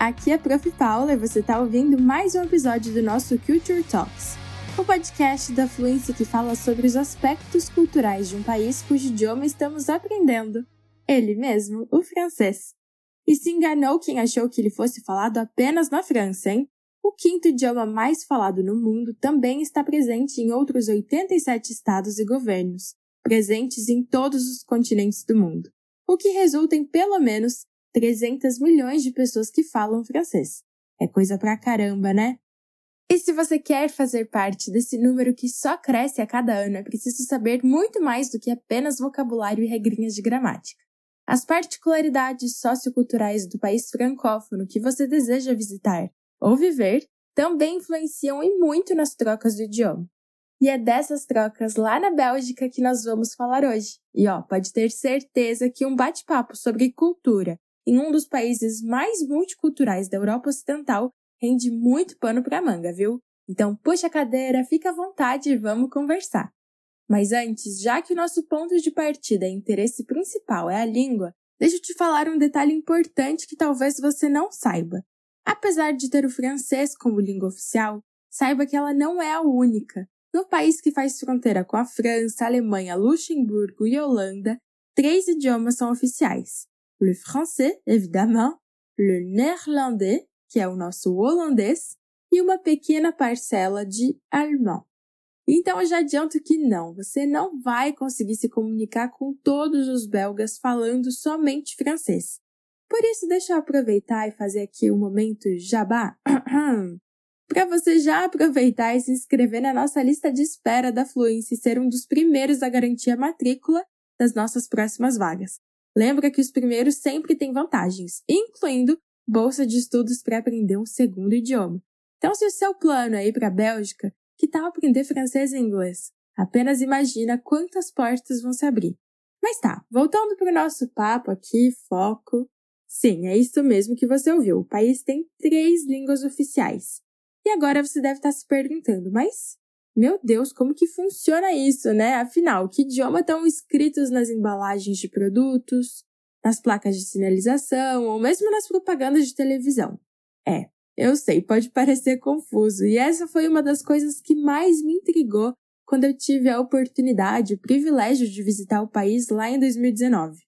Aqui é a Prof. Paula e você está ouvindo mais um episódio do nosso Culture Talks, o podcast da Fluência que fala sobre os aspectos culturais de um país cujo idioma estamos aprendendo. Ele mesmo, o francês. E se enganou quem achou que ele fosse falado apenas na França, hein? O quinto idioma mais falado no mundo também está presente em outros 87 estados e governos, presentes em todos os continentes do mundo, o que resulta em pelo menos 300 milhões de pessoas que falam francês. É coisa pra caramba, né? E se você quer fazer parte desse número que só cresce a cada ano, é preciso saber muito mais do que apenas vocabulário e regrinhas de gramática. As particularidades socioculturais do país francófono que você deseja visitar ou viver também influenciam e muito nas trocas do idioma. E é dessas trocas lá na Bélgica que nós vamos falar hoje. E ó, pode ter certeza que um bate-papo sobre cultura em um dos países mais multiculturais da Europa Ocidental rende muito pano para manga, viu? Então puxa a cadeira, fica à vontade e vamos conversar. Mas antes, já que o nosso ponto de partida e interesse principal é a língua, deixa eu te falar um detalhe importante que talvez você não saiba. Apesar de ter o francês como língua oficial, saiba que ela não é a única. No país que faz fronteira com a França, Alemanha, Luxemburgo e Holanda, três idiomas são oficiais: le français, évidemment, le néerlandais, que é o nosso holandês, e uma pequena parcela de alemão. Então eu já adianto que não, você não vai conseguir se comunicar com todos os belgas falando somente francês. Por isso, deixa eu aproveitar e fazer aqui um momento jabá para você já aproveitar e se inscrever na nossa lista de espera da Fluência e ser um dos primeiros a garantir a matrícula das nossas próximas vagas. Lembra que os primeiros sempre têm vantagens, incluindo bolsa de estudos para aprender um segundo idioma. Então, se o seu plano é ir para a Bélgica, que tal aprender francês e inglês? Apenas imagina quantas portas vão se abrir. Mas tá, voltando para o nosso papo aqui, foco. Sim, é isso mesmo que você ouviu. O país tem três línguas oficiais. E agora você deve estar se perguntando, mas meu Deus, como que funciona isso, né? Afinal, que idioma estão escritos nas embalagens de produtos, nas placas de sinalização ou mesmo nas propagandas de televisão? É, eu sei, pode parecer confuso, e essa foi uma das coisas que mais me intrigou quando eu tive a oportunidade, o privilégio de visitar o país lá em 2019.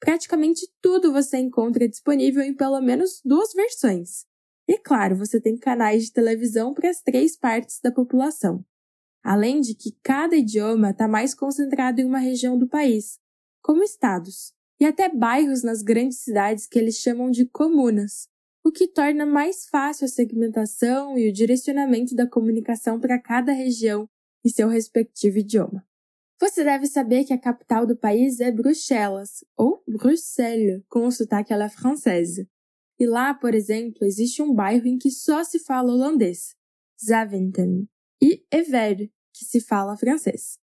Praticamente tudo você encontra disponível em pelo menos duas versões. E claro, você tem canais de televisão para as três partes da população. Além de que cada idioma está mais concentrado em uma região do país, como estados, e até bairros nas grandes cidades que eles chamam de comunas, o que torna mais fácil a segmentação e o direcionamento da comunicação para cada região e seu respectivo idioma. Você deve saber que a capital do país é Bruxelas, ou Bruxelles, com o sotaque à la française. E lá, por exemplo, existe um bairro em que só se fala holandês, Zaventem, e Ever, que se fala francês.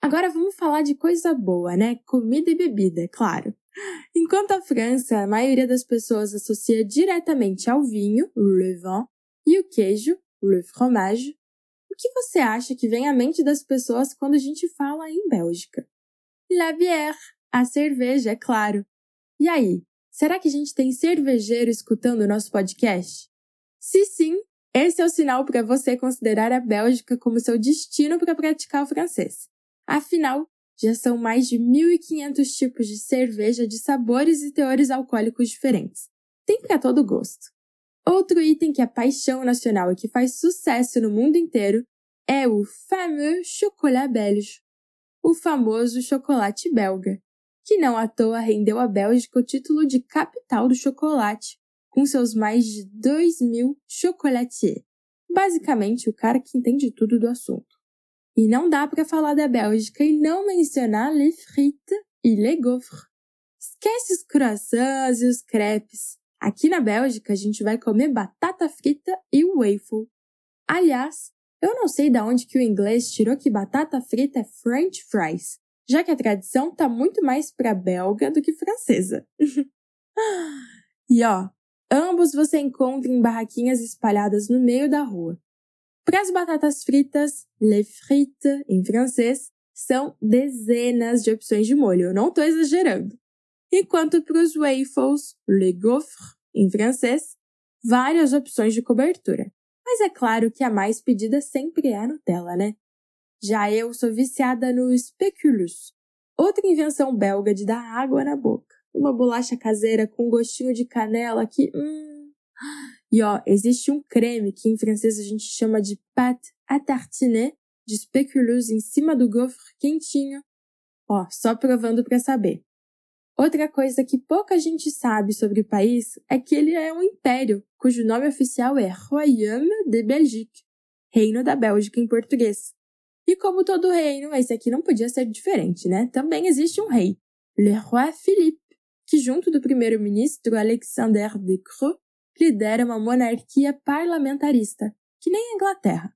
Agora vamos falar de coisa boa, né? Comida e bebida, é claro. Enquanto a França, a maioria das pessoas associa diretamente ao vinho, le vin, e o queijo, le fromage, o que você acha que vem à mente das pessoas quando a gente fala em Bélgica? La bière, a cerveja, é claro. E aí, será que a gente tem cervejeiro escutando o nosso podcast? Se sim, esse é o sinal para você considerar a Bélgica como seu destino para praticar o francês. Afinal, já são mais de 1.500 tipos de cerveja de sabores e teores alcoólicos diferentes. Tem para todo gosto. Outro item que é paixão nacional e que faz sucesso no mundo inteiro é o fameux chocolat belge, o famoso chocolate belga, que não à toa rendeu à Bélgica o título de capital do chocolate, com seus mais de 2 mil chocolatiers. Basicamente, o cara que entende tudo do assunto. E não dá para falar da Bélgica e não mencionar les frites e les gaufres. Esquece os croissants e os crepes. Aqui na Bélgica a gente vai comer batata frita e waffle. Aliás, eu não sei de onde que o inglês tirou que batata frita é French fries, já que a tradição tá muito mais para belga do que francesa. e ó, ambos você encontra em barraquinhas espalhadas no meio da rua. Para as batatas fritas, les frites, em francês, são dezenas de opções de molho, eu não estou exagerando. Enquanto para os waffles, les gaufres, em francês, várias opções de cobertura. Mas é claro que a mais pedida sempre é a Nutella, né? Já eu sou viciada no Speculus, outra invenção belga de dar água na boca. Uma bolacha caseira com gostinho de canela que. Hum. E ó, existe um creme que em francês a gente chama de pâte à tartiner de Speculus em cima do gofre quentinho. Ó, só provando para saber. Outra coisa que pouca gente sabe sobre o país é que ele é um império, cujo nome oficial é Royaume de Belgique, Reino da Bélgica em português. E como todo reino, esse aqui não podia ser diferente, né? Também existe um rei, Le Roi Philippe, que junto do primeiro-ministro Alexander de Croo lidera uma monarquia parlamentarista, que nem a Inglaterra.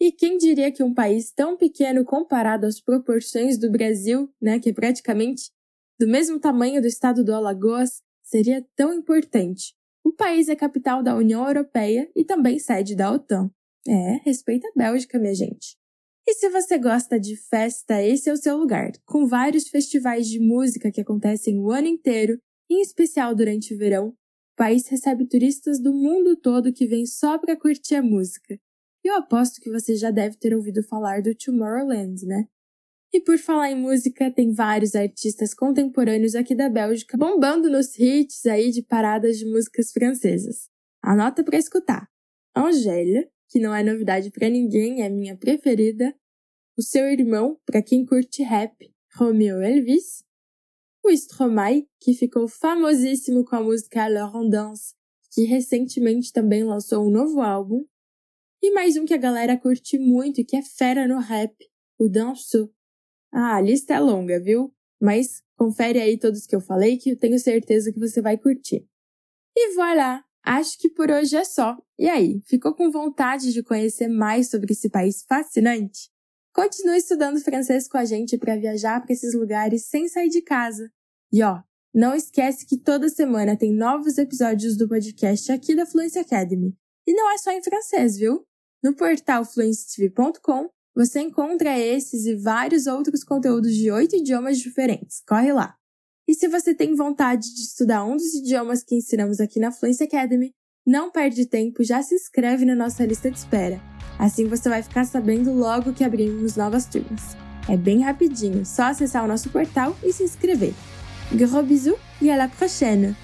E quem diria que um país tão pequeno comparado às proporções do Brasil, né, que é praticamente do mesmo tamanho do estado do Alagoas, seria tão importante? O país é capital da União Europeia e também sede da OTAN. É, respeita a Bélgica, minha gente. E se você gosta de festa, esse é o seu lugar, com vários festivais de música que acontecem o ano inteiro, em especial durante o verão. O país recebe turistas do mundo todo que vêm só para curtir a música. E eu aposto que você já deve ter ouvido falar do Tomorrowland, né? E por falar em música, tem vários artistas contemporâneos aqui da Bélgica bombando nos hits aí de paradas de músicas francesas. Anota para escutar. Angèle, que não é novidade para ninguém, é minha preferida. O seu irmão, para quem curte rap, Romeo Elvis. O Stromae, que ficou famosíssimo com a música Alors on danse, que recentemente também lançou um novo álbum. E mais um que a galera curte muito e que é fera no rap, o Danso. Ah, a lista é longa, viu? Mas confere aí todos que eu falei que eu tenho certeza que você vai curtir. E voilà! Acho que por hoje é só. E aí, ficou com vontade de conhecer mais sobre esse país fascinante? Continue estudando francês com a gente para viajar para esses lugares sem sair de casa. E ó, não esquece que toda semana tem novos episódios do podcast aqui da Fluency Academy. E não é só em francês, viu? No portal fluencytv.com você encontra esses e vários outros conteúdos de oito idiomas diferentes. Corre lá! E se você tem vontade de estudar um dos idiomas que ensinamos aqui na Fluency Academy, não perde tempo, já se inscreve na nossa lista de espera. Assim você vai ficar sabendo logo que abrimos novas turmas. É bem rapidinho, só acessar o nosso portal e se inscrever. Gros bisous e à la prochaine!